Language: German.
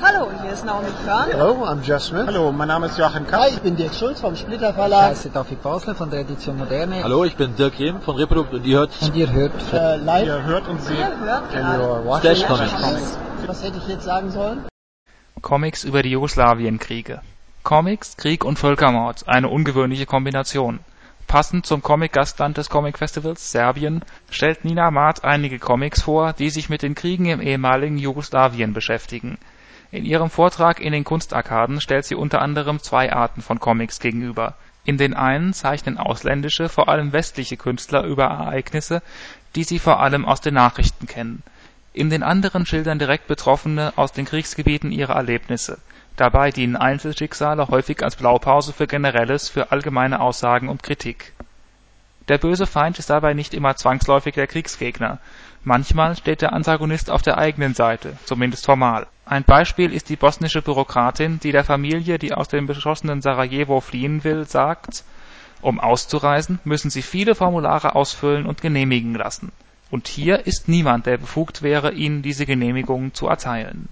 Hallo, hier ist Naomi Körn. Hello, I'm Jeff Smith. Hallo, mein Name ist Joachim Kapp. Hi, ich bin Dirk Schulz vom Splitter Ich Verlag. heiße David Basler von der Edition Moderne. Hallo, ich bin Dirk Rehm von Reprodukt und ihr hört Und ihr hört Äh, live. Ihr hört und seht Ihr hört And gerade Stash Comics. Was hätte ich jetzt sagen sollen? Comics über die Jugoslawienkriege. Comics, Krieg und Völkermord, eine ungewöhnliche Kombination. Passend zum Comic-Gastland des Comic-Festivals, Serbien, stellt Nina Maat einige Comics vor, die sich mit den Kriegen im ehemaligen Jugoslawien beschäftigen. In ihrem Vortrag in den Kunstarkaden stellt sie unter anderem zwei Arten von Comics gegenüber. In den einen zeichnen ausländische, vor allem westliche Künstler über Ereignisse, die sie vor allem aus den Nachrichten kennen. In den anderen schildern direkt Betroffene aus den Kriegsgebieten ihre Erlebnisse. Dabei dienen Einzelschicksale häufig als Blaupause für Generelles, für allgemeine Aussagen und Kritik. Der böse Feind ist dabei nicht immer zwangsläufig der Kriegsgegner. Manchmal steht der Antagonist auf der eigenen Seite, zumindest formal. Ein Beispiel ist die bosnische Bürokratin, die der Familie, die aus dem beschossenen Sarajevo fliehen will, sagt, um auszureisen, müssen sie viele Formulare ausfüllen und genehmigen lassen. Und hier ist niemand, der befugt wäre, ihnen diese Genehmigungen zu erteilen